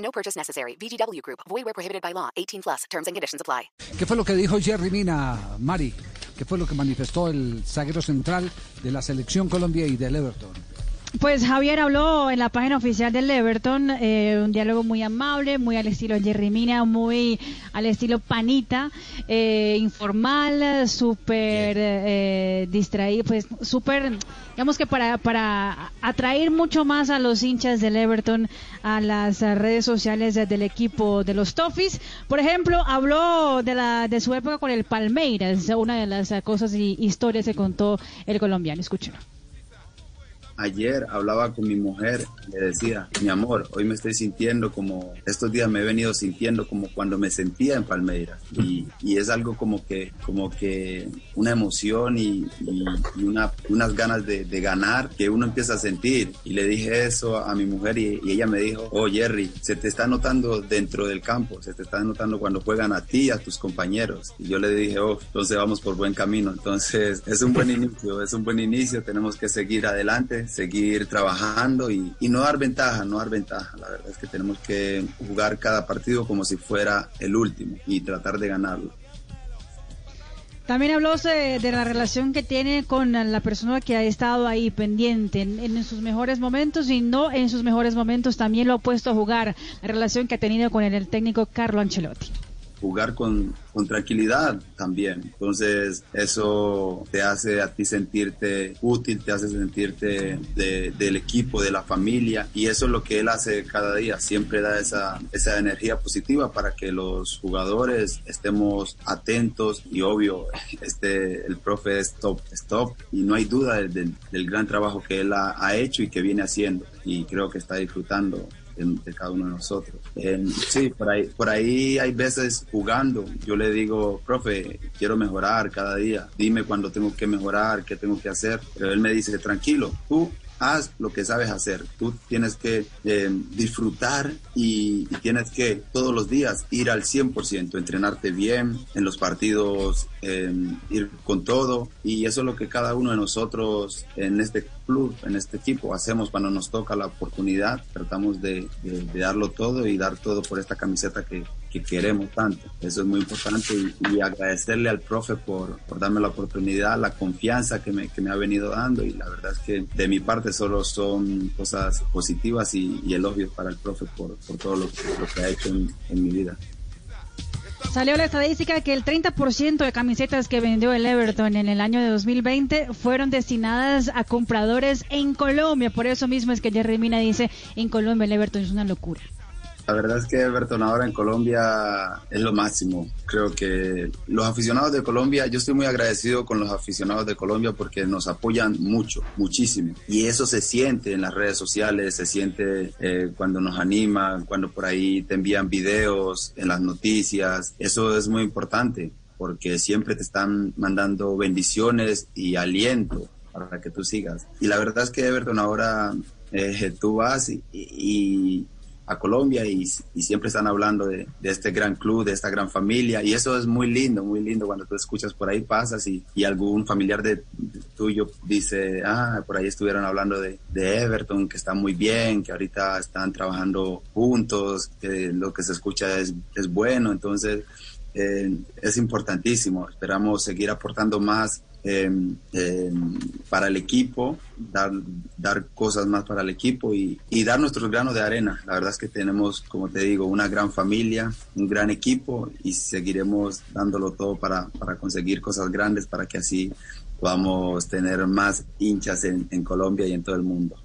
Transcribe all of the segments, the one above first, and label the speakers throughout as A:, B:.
A: No purchase necessary. VGW Group. Void where prohibited by law. 18 plus. Terms and conditions apply.
B: ¿Qué fue lo que dijo Jerry Mina, Mari? ¿Qué fue lo que manifestó el zaguero central de la selección Colombia y del Everton?
C: Pues Javier habló en la página oficial del Everton, eh, un diálogo muy amable, muy al estilo Jerry Mina, muy al estilo Panita, eh, informal, súper eh, distraído, pues súper, digamos que para, para atraer mucho más a los hinchas del Everton a las redes sociales del equipo de los Toffees. Por ejemplo, habló de, la, de su época con el Palmeiras, una de las cosas y historias que contó el colombiano. Escúchenlo
D: ayer hablaba con mi mujer, le decía, mi amor, hoy me estoy sintiendo como, estos días me he venido sintiendo como cuando me sentía en Palmeiras. Y, y es algo como que, como que una emoción y, y, y una, unas ganas de, de, ganar que uno empieza a sentir. Y le dije eso a mi mujer y, ella me dijo, oh Jerry, se te está notando dentro del campo, se te está notando cuando juegan a ti y a tus compañeros. Y yo le dije, oh, entonces vamos por buen camino. Entonces es un buen inicio, es un buen inicio, tenemos que seguir adelante seguir trabajando y, y, no dar ventaja, no dar ventaja. La verdad es que tenemos que jugar cada partido como si fuera el último y tratar de ganarlo.
C: También habló de, la relación que tiene con la persona que ha estado ahí pendiente en, sus mejores momentos y no en sus mejores momentos. También lo ha puesto a jugar la relación que ha tenido con el técnico Carlo Ancelotti
D: jugar con, tranquilidad también. Entonces eso te hace a ti sentirte útil, te hace sentirte de, del equipo, de la familia y eso es lo que él hace cada día. Siempre da esa, esa energía positiva para que los jugadores estemos atentos y obvio, este, el profe es top, es top y no hay duda del, del gran trabajo que él ha hecho y que viene haciendo y creo que está disfrutando de, cada uno de nosotros. Eh, sí, por ahí, por ahí hay veces jugando, yo le digo, profe, quiero mejorar cada día, dime cuándo tengo que mejorar, qué tengo que hacer, pero él me dice, tranquilo, tú haz lo que sabes hacer. Tú tienes que eh, disfrutar y, tienes que todos los días ir al 100%, entrenarte bien en los partidos, eh, ir con todo. Y eso es lo que cada uno de nosotros en este club, en este equipo, hacemos cuando nos toca la oportunidad. Tratamos de darlo todo y dar todo por esta camiseta que, que queremos tanto. Eso es muy importante y, y agradecerle al profe por, por, darme la oportunidad, la confianza que me, que me, ha venido dando y la verdad es que de mi parte solo son cosas positivas y, y elogios para el profe por, por todo lo, lo, que ha hecho en, en mi vida.
C: Salió la estadística que el 30% de camisetas que vendió el Everton en el año de 2020 fueron destinadas a compradores en Colombia. Por eso mismo es que Jerry Mina dice, en Colombia el Everton es una locura.
D: La verdad es que Everton ahora en Colombia es lo máximo. Creo que los aficionados de Colombia, yo estoy muy agradecido con los aficionados de Colombia porque nos apoyan mucho, muchísimo. Y eso se siente en las redes sociales, se siente eh, cuando nos animan, cuando por ahí te envían videos, en las noticias. Eso es muy importante porque siempre te están mandando bendiciones y aliento para que tú sigas. Y la verdad es que Everton ahora eh, tú vas y, y a Colombia y, siempre están hablando de, este gran club, de esta gran familia. Y eso es muy lindo, muy lindo cuando tú escuchas por ahí pasas y, algún familiar de, tuyo dice, ah, por ahí estuvieron hablando de, Everton, que está muy bien, que ahorita están trabajando juntos, que lo que se escucha es, es bueno, entonces eh, es importantísimo, esperamos seguir aportando más eh, eh, para el equipo, dar, dar cosas más para el equipo y, y, dar nuestros granos de arena. La verdad es que tenemos, como te digo, una gran familia, un gran equipo y seguiremos dándolo todo para, para conseguir cosas grandes para que así podamos tener más hinchas en, en Colombia y en todo el mundo.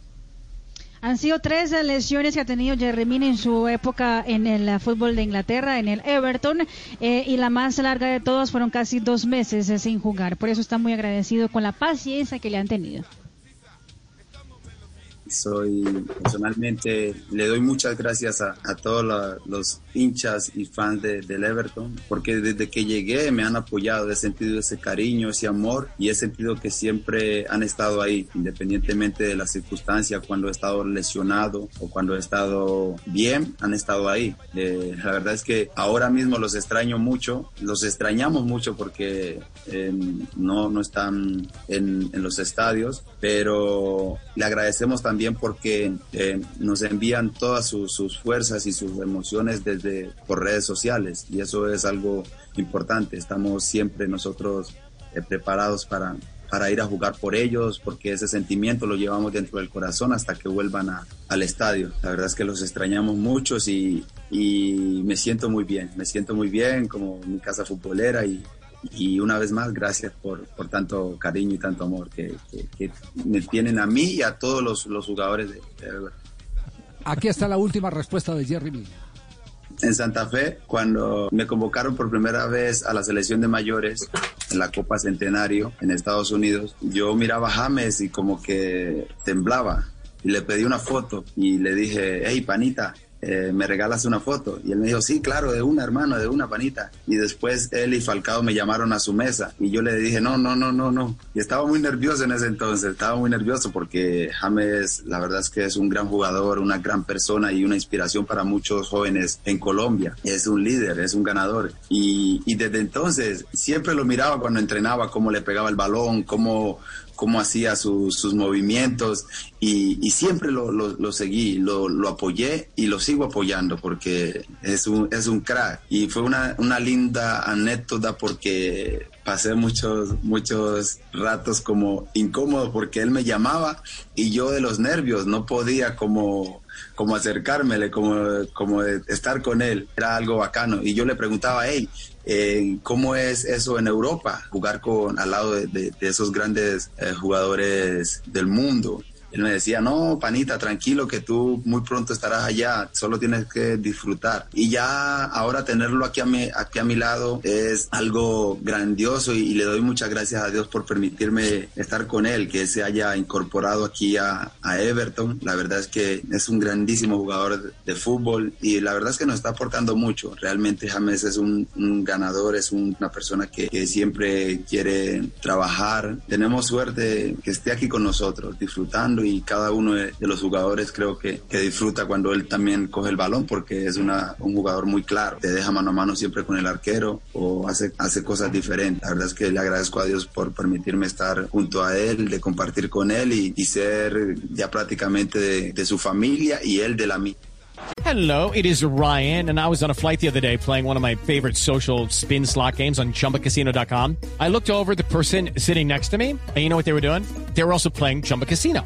C: Han sido tres lesiones que ha tenido Mina en su época en el fútbol de Inglaterra, en el Everton, eh, y la más larga de todas fueron casi dos meses sin jugar. Por eso está muy agradecido con la paciencia que le han tenido.
D: Soy personalmente, le doy muchas gracias a, todos los hinchas y fans de, del Everton, porque desde que llegué me han apoyado, he sentido ese cariño, ese amor y he sentido que siempre han estado ahí, independientemente de las circunstancias, cuando he estado lesionado o cuando he estado bien, han estado ahí. Eh, la verdad es que ahora mismo los extraño mucho, los extrañamos mucho porque eh, no, no están en, en los estadios, pero le agradecemos también porque eh, nos envían todas sus, fuerzas y sus emociones desde por redes sociales y eso es algo importante. Estamos siempre nosotros eh, preparados para, para ir a jugar por ellos, porque ese sentimiento lo llevamos dentro del corazón hasta que vuelvan al estadio. La verdad es que los extrañamos muchos y, y me siento muy bien, me siento muy bien como mi casa futbolera y, y una vez más, gracias por, por tanto cariño y tanto amor que, me tienen a mí y a todos los, los jugadores de,
B: Aquí está la última respuesta de Jerry Mina.
D: En Santa Fe, cuando me convocaron por primera vez a la selección de mayores en la Copa Centenario en Estados Unidos, yo miraba a James y como que temblaba. Y le pedí una foto y le dije, hey, panita, eh, me regalas una foto. Y él me dijo, sí, claro, de una hermano, de una panita. Y después él y Falcao me llamaron a su mesa y yo le dije, no, no, no, no, no. Y estaba muy nervioso en ese entonces, estaba muy nervioso porque James, la verdad es que es un gran jugador, una gran persona y una inspiración para muchos jóvenes en Colombia. Es un líder, es un ganador. Y, y desde entonces siempre lo miraba cuando entrenaba, cómo le pegaba el balón, cómo cómo hacía sus movimientos y, siempre lo, seguí, lo, apoyé y lo sigo apoyando porque es un, es un crack. Y fue una, una linda anécdota porque pasé muchos, muchos ratos como incómodo porque él me llamaba y yo de los nervios no podía como como acercármele, como, como estar con él. Era algo bacano. Y yo le preguntaba, hey, eh, ¿cómo es eso en Europa? Jugar con, al lado de, esos grandes eh, jugadores del mundo él me decía, no, panita, tranquilo, que tú muy pronto estarás allá, solo tienes que disfrutar. Y ya ahora tenerlo aquí a mi, aquí a mi lado es algo grandioso y, le doy muchas gracias a Dios por permitirme estar con él, que se haya incorporado aquí a, Everton. La verdad es que es un grandísimo jugador de, fútbol y la verdad es que nos está aportando mucho. Realmente James es un, ganador, es una persona que, que siempre quiere trabajar. Tenemos suerte que esté aquí con nosotros, disfrutando y cada uno de, los jugadores creo que, que, disfruta cuando él también coge el balón porque es una, un jugador muy claro, te deja mano a mano siempre con el arquero o hace, hace cosas diferentes. La verdad es que le agradezco a Dios por permitirme estar junto a él, de compartir con él y, y ser ya prácticamente de, de su familia y él de la mía.
E: Hello, it is Ryan, and I was on a flight the other day playing one of my favorite social spin slot games on chumbacasino.com. I looked over the person sitting next to me, and you know what they were doing? They were also playing Chumba Casino.